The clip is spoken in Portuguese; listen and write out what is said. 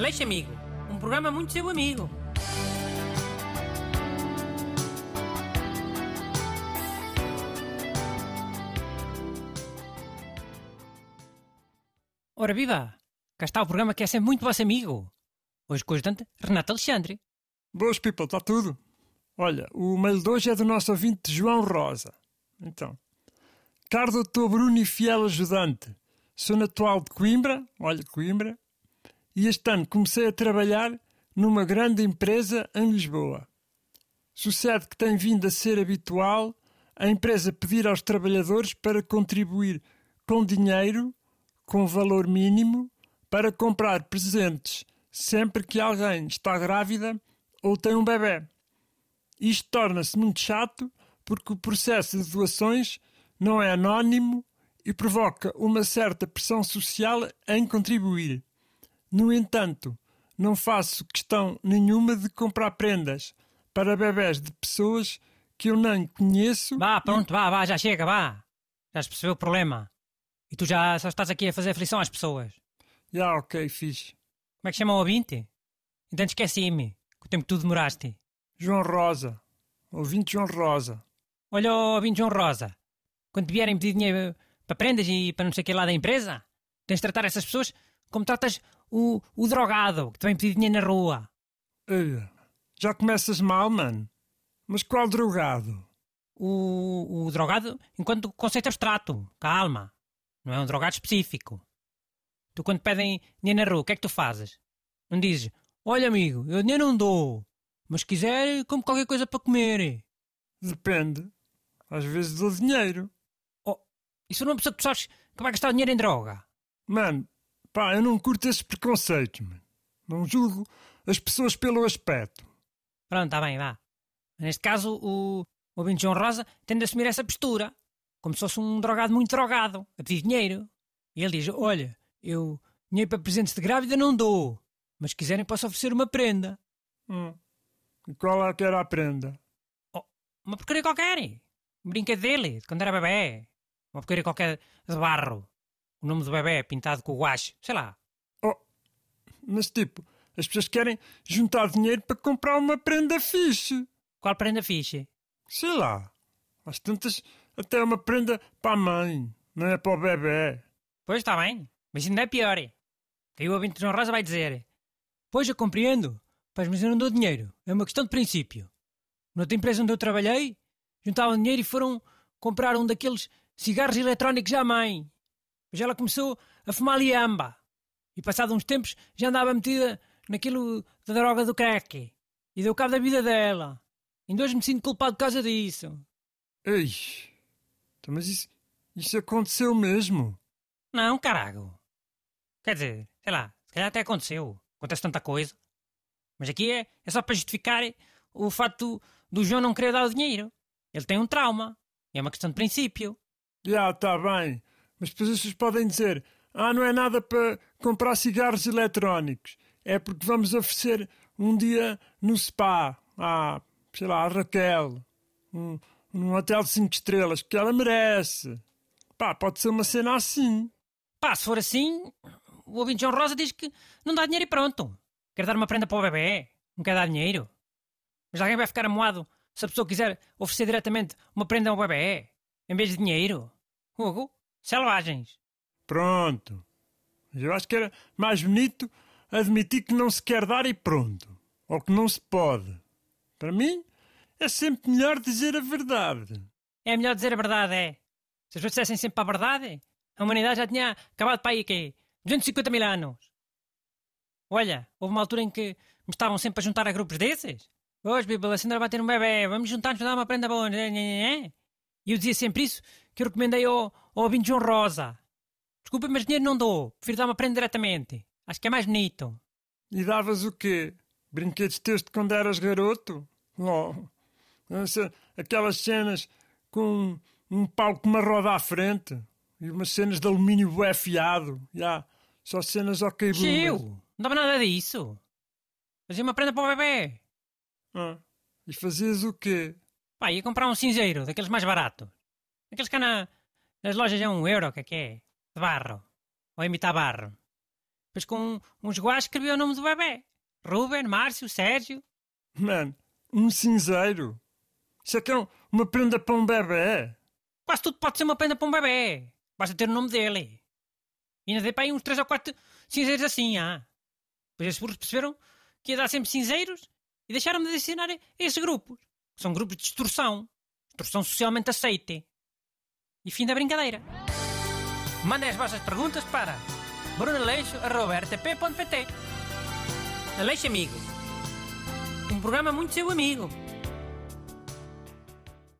Aleixo Amigo, um programa muito seu amigo. Ora viva! Cá está o programa que é sempre muito vosso amigo. Hoje com o ajudante Renato Alexandre. Boas, people, está tudo? Olha, o mail de hoje é do nosso ouvinte João Rosa. Então, caro doutor Bruno e fiel ajudante, sou natural de Coimbra, olha, Coimbra, e este ano comecei a trabalhar numa grande empresa em Lisboa. Sucede que tem vindo a ser habitual a empresa pedir aos trabalhadores para contribuir com dinheiro, com valor mínimo, para comprar presentes sempre que alguém está grávida ou tem um bebê. Isto torna-se muito chato porque o processo de doações não é anónimo e provoca uma certa pressão social em contribuir. No entanto, não faço questão nenhuma de comprar prendas para bebés de pessoas que eu nem conheço. Vá, pronto, vá, vá, já chega, vá. Já percebeu o problema. E tu já só estás aqui a fazer aflição às pessoas. Já, ok, fixe. Como é que chama o ouvinte? Então esqueci-me. Com o tempo que tu demoraste. João Rosa. Ouvinte João Rosa. Olha, ouvinte João Rosa. Quando vierem pedir dinheiro para prendas e para não sei o que lá da empresa, tens de tratar essas pessoas como tratas o, o drogado que vem pedir dinheiro na rua. Ei, já começas mal, mano. Mas qual drogado? O, o drogado enquanto conceito abstrato. Calma. Não é um drogado específico. Tu quando pedem dinheiro na rua, o que é que tu fazes? Não dizes, olha amigo, eu dinheiro não dou, mas se quiser, como qualquer coisa para comer. Depende. Às vezes dou dinheiro. Oh, isso não é uma pessoa que tu sabes que vai gastar dinheiro em droga. Mano, pá, eu não curto esses preconceitos, mano. Não julgo as pessoas pelo aspecto. Pronto, está bem, vá. Neste caso, o, o ouvinte João Rosa tende a assumir essa postura, como se fosse um drogado muito drogado, a pedir dinheiro. E ele diz, olha, eu dinheiro para presentes de grávida não dou, mas se quiserem posso oferecer uma prenda. Hum. E qual é que era a prenda? Oh, uma porcaria qualquer. Um brinquedo dele, de quando era bebê. Uma porcaria qualquer de barro. O nome do bebê pintado com guache. Sei lá. Oh, mas tipo, as pessoas querem juntar dinheiro para comprar uma prenda fixe. Qual prenda fixe? Sei lá. Às tantas, até uma prenda para a mãe, não é para o bebê. Pois está bem, mas ainda é pior. Aí o ouvinte João Rosa vai dizer: Pois eu compreendo, pois mas eu não dou dinheiro. É uma questão de princípio. Noutra empresa onde eu trabalhei, juntavam dinheiro e foram comprar um daqueles cigarros eletrónicos à mãe. Mas ela começou a fumar liamba. E passado uns tempos já andava metida naquilo da droga do crack. E deu cabo da vida dela. Ainda hoje me sinto culpado por causa disso. Ei, então, mas isso, isso aconteceu mesmo? Não, carago. Quer dizer, sei lá, se calhar até aconteceu. Acontece tanta coisa. Mas aqui é, é só para justificar o facto do João não querer dar o dinheiro. Ele tem um trauma. É uma questão de princípio. Já, está bem. Mas depois as pessoas podem dizer: Ah, não é nada para comprar cigarros eletrónicos. É porque vamos oferecer um dia no spa. Ah, sei lá, a Raquel. Um, hotel de 5 estrelas, que ela merece. Pá, pode ser uma cena assim. Pá, se for assim, o ouvinte João Rosa diz que não dá dinheiro e pronto. Quer dar uma prenda para o bebê, não quer dar dinheiro. Mas alguém vai ficar amoado se a pessoa quiser oferecer diretamente uma prenda ao bebê, em vez de dinheiro. Hugo, selvagens. Pronto. Eu acho que era mais bonito admitir que não se quer dar e pronto. Ou que não se pode. Para mim, é sempre melhor dizer a verdade. É melhor dizer a verdade, é. Se as pessoas dissessem sempre a verdade, a humanidade já tinha acabado para aí, quê? 250 mil anos. Olha, houve uma altura em que me estavam sempre a juntar a grupos desses. Hoje, Bíblia, a Sandra vai ter um bebê, vamos juntar-nos a dar uma prenda boa. E eu dizia sempre isso, que eu recomendei ao, ao ouvinte João Rosa. Desculpa, mas dinheiro não dou. Prefiro dar uma prenda diretamente. Acho que é mais bonito. E davas o quê? Brinquedos teus de quando eras garoto? Oh, aquelas cenas com um palco com uma roda à frente e umas cenas de alumínio bué afiado. Já, só cenas ok Chiu, não dava nada disso. Fazia uma prenda para o bebê. Ah, e fazias o quê? Pá, ia comprar um cinzeiro, daqueles mais baratos. Aqueles que há na, nas lojas é um euro, que é que é? De barro. Ou imitar barro. Depois com uns guás escrevia o nome do bebê. Ruben, Márcio, Sérgio. Mano, um cinzeiro. Isso é que é um- uma prenda para um bebê. Quase tudo pode ser uma prenda para um bebê. Basta ter o nome dele. E ainda dei para aí uns três ou quatro cinzeiros assim, ah. Depois esses burros perceberam que ia dar sempre cinzeiros e deixaram-me de adicionar esses grupos. Que são grupos de extorsão. Extorsão socialmente aceite. E fim da brincadeira. Mandem as vossas perguntas para brunaleixo.rtp.pt Aleixo Amigo. Um programa muito seu amigo.